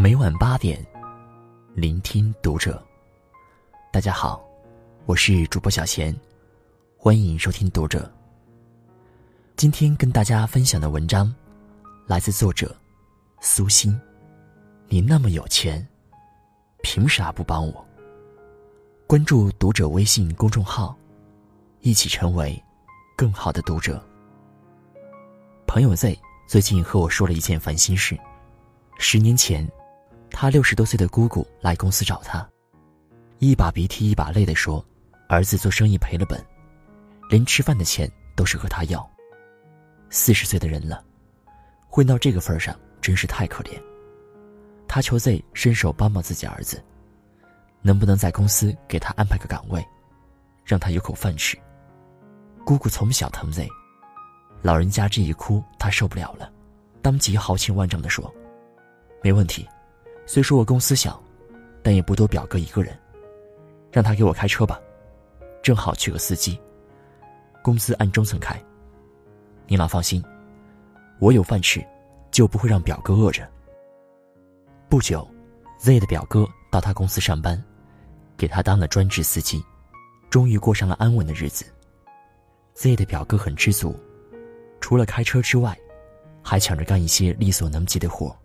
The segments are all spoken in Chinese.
每晚八点，聆听读者。大家好，我是主播小贤，欢迎收听读者。今天跟大家分享的文章，来自作者苏欣。你那么有钱，凭啥不帮我？关注读者微信公众号，一起成为更好的读者。朋友 Z 最近和我说了一件烦心事。十年前，他六十多岁的姑姑来公司找他，一把鼻涕一把泪的说：“儿子做生意赔了本，连吃饭的钱都是和他要。四十岁的人了，混到这个份上，真是太可怜。”他求 Z 伸手帮帮自己儿子。能不能在公司给他安排个岗位，让他有口饭吃？姑姑从小疼 Z，老人家这一哭，他受不了了，当即豪情万丈地说：“没问题，虽说我公司小，但也不多表哥一个人，让他给我开车吧，正好缺个司机，工资按中层开。你老放心，我有饭吃，就不会让表哥饿着。”不久，Z 的表哥到他公司上班。给他当了专职司机，终于过上了安稳的日子。Z 的表哥很知足，除了开车之外，还抢着干一些力所能及的活。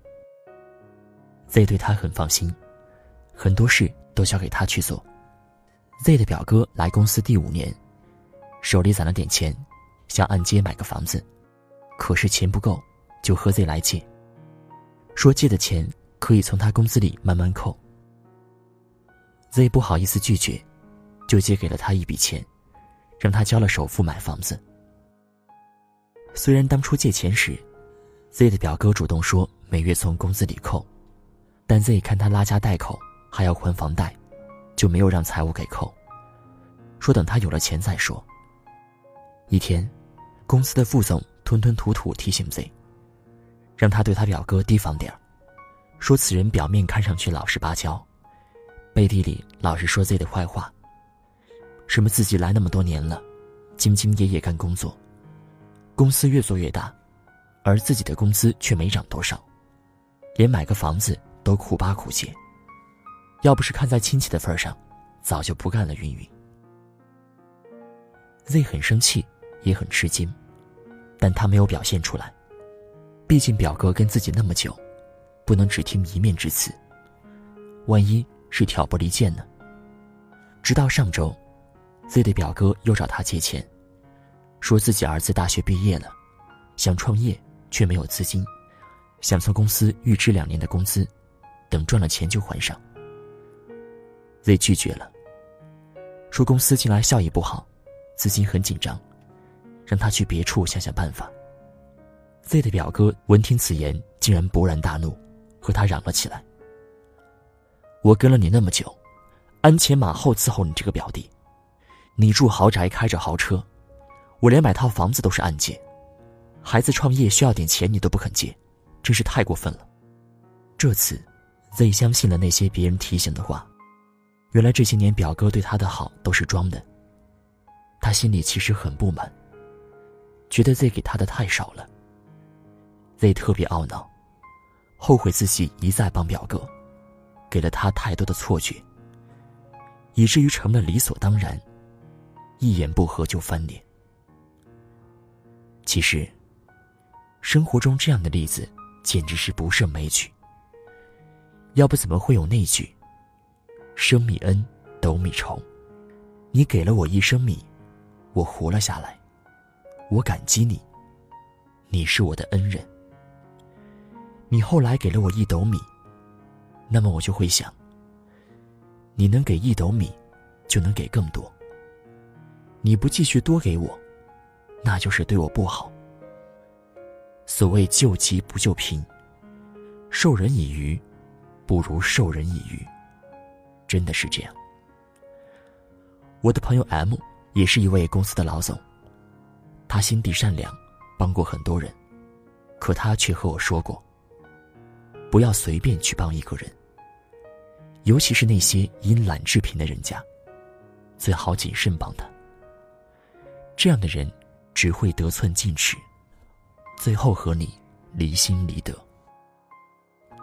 Z 对他很放心，很多事都交给他去做。Z 的表哥来公司第五年，手里攒了点钱，想按揭买个房子，可是钱不够，就和 Z 来借，说借的钱可以从他工资里慢慢扣。Z 不好意思拒绝，就借给了他一笔钱，让他交了首付买房子。虽然当初借钱时，Z 的表哥主动说每月从工资里扣，但 Z 看他拉家带口还要还房贷，就没有让财务给扣，说等他有了钱再说。一天，公司的副总吞吞吐吐提醒 Z，让他对他表哥提防点儿，说此人表面看上去老实巴交。背地里老是说 Z 的坏话，什么自己来那么多年了，兢兢业业干工作，公司越做越大，而自己的工资却没涨多少，连买个房子都苦巴苦借。要不是看在亲戚的份上，早就不干了。云云。Z 很生气，也很吃惊，但他没有表现出来，毕竟表哥跟自己那么久，不能只听一面之词，万一……是挑拨离间呢。直到上周，Z 的表哥又找他借钱，说自己儿子大学毕业了，想创业却没有资金，想从公司预支两年的工资，等赚了钱就还上。Z 拒绝了，说公司近来效益不好，资金很紧张，让他去别处想想办法。Z 的表哥闻听此言，竟然勃然大怒，和他嚷了起来。我跟了你那么久，鞍前马后伺候你这个表弟，你住豪宅开着豪车，我连买套房子都是按揭，孩子创业需要点钱你都不肯借，真是太过分了。这次，Z 相信了那些别人提醒的话，原来这些年表哥对他的好都是装的。他心里其实很不满，觉得 Z 给他的太少了。Z 特别懊恼，后悔自己一再帮表哥。给了他太多的错觉，以至于成了理所当然，一言不合就翻脸。其实，生活中这样的例子简直是不胜枚举。要不怎么会有那句“生米恩，斗米仇”？你给了我一升米，我活了下来，我感激你，你是我的恩人。你后来给了我一斗米。那么我就会想，你能给一斗米，就能给更多。你不继续多给我，那就是对我不好。所谓救急不救贫，授人以鱼，不如授人以渔，真的是这样。我的朋友 M 也是一位公司的老总，他心地善良，帮过很多人，可他却和我说过。不要随便去帮一个人，尤其是那些因懒致贫的人家，最好谨慎帮他。这样的人只会得寸进尺，最后和你离心离德。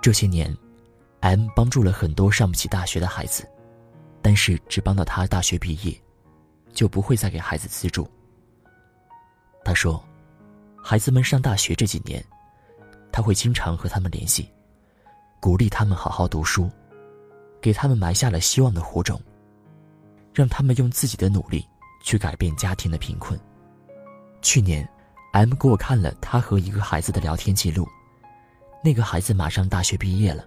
这些年 M 帮助了很多上不起大学的孩子，但是只帮到他大学毕业，就不会再给孩子资助。他说，孩子们上大学这几年，他会经常和他们联系，鼓励他们好好读书，给他们埋下了希望的火种，让他们用自己的努力去改变家庭的贫困。去年，M 给我看了他和一个孩子的聊天记录，那个孩子马上大学毕业了。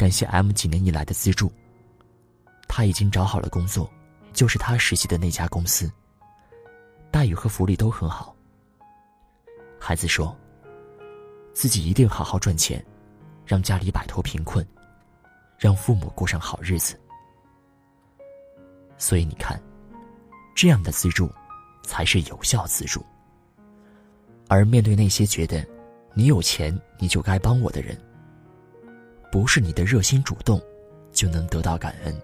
感谢 M 几年以来的资助。他已经找好了工作，就是他实习的那家公司。待遇和福利都很好。孩子说：“自己一定好好赚钱，让家里摆脱贫困，让父母过上好日子。”所以你看，这样的资助，才是有效资助。而面对那些觉得你有钱你就该帮我的人，不是你的热心主动，就能得到感恩，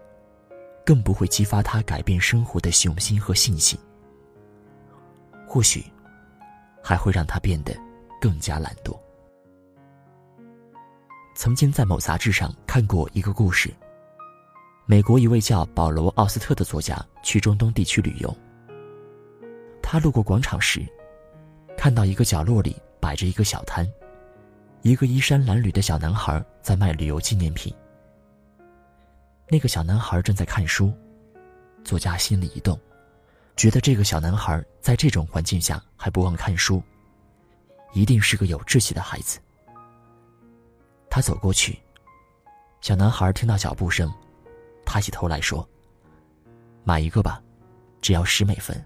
更不会激发他改变生活的雄心和信心。或许，还会让他变得更加懒惰。曾经在某杂志上看过一个故事。美国一位叫保罗·奥斯特的作家去中东地区旅游。他路过广场时，看到一个角落里摆着一个小摊。一个衣衫褴褛的小男孩在卖旅游纪念品。那个小男孩正在看书，作家心里一动，觉得这个小男孩在这种环境下还不忘看书，一定是个有志气的孩子。他走过去，小男孩听到脚步声，抬起头来说：“买一个吧，只要十美分。”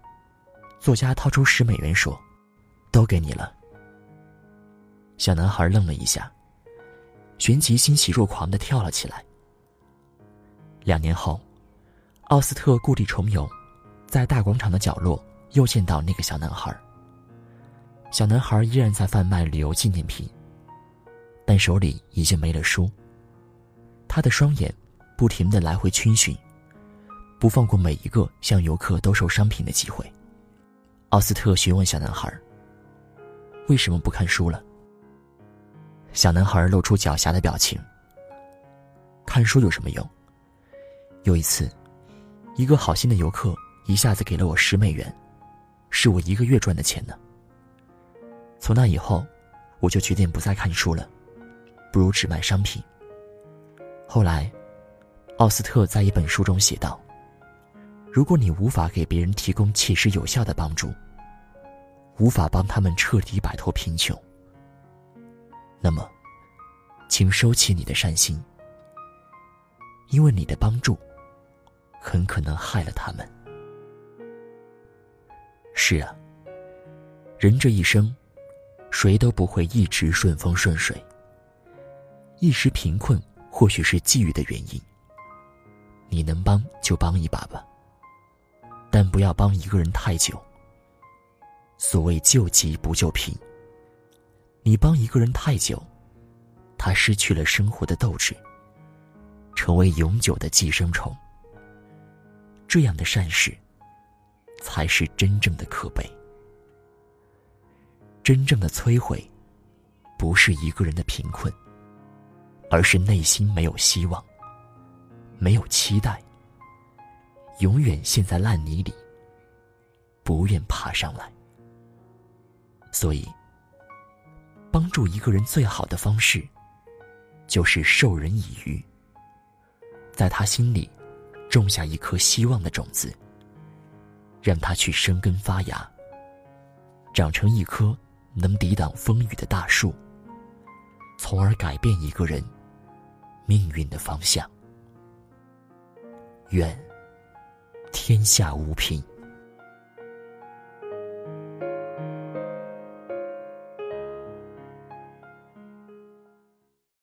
作家掏出十美元说：“都给你了。”小男孩愣了一下，旋即欣喜若狂的跳了起来。两年后，奥斯特故地重游，在大广场的角落又见到那个小男孩。小男孩依然在贩卖旅游纪念品，但手里已经没了书。他的双眼不停的来回逡巡，不放过每一个向游客兜售商品的机会。奥斯特询问小男孩：“为什么不看书了？”小男孩露出狡黠的表情。看书有什么用？有一次，一个好心的游客一下子给了我十美元，是我一个月赚的钱呢。从那以后，我就决定不再看书了，不如只卖商品。后来，奥斯特在一本书中写道：“如果你无法给别人提供切实有效的帮助，无法帮他们彻底摆脱贫穷。”那么，请收起你的善心，因为你的帮助很可能害了他们。是啊，人这一生，谁都不会一直顺风顺水。一时贫困或许是际遇的原因，你能帮就帮一把吧，但不要帮一个人太久。所谓救急不救贫。你帮一个人太久，他失去了生活的斗志，成为永久的寄生虫。这样的善事，才是真正的可悲。真正的摧毁，不是一个人的贫困，而是内心没有希望，没有期待，永远陷在烂泥里，不愿爬上来。所以。帮助一个人最好的方式，就是授人以渔，在他心里种下一颗希望的种子，让他去生根发芽，长成一棵能抵挡风雨的大树，从而改变一个人命运的方向。愿天下无贫。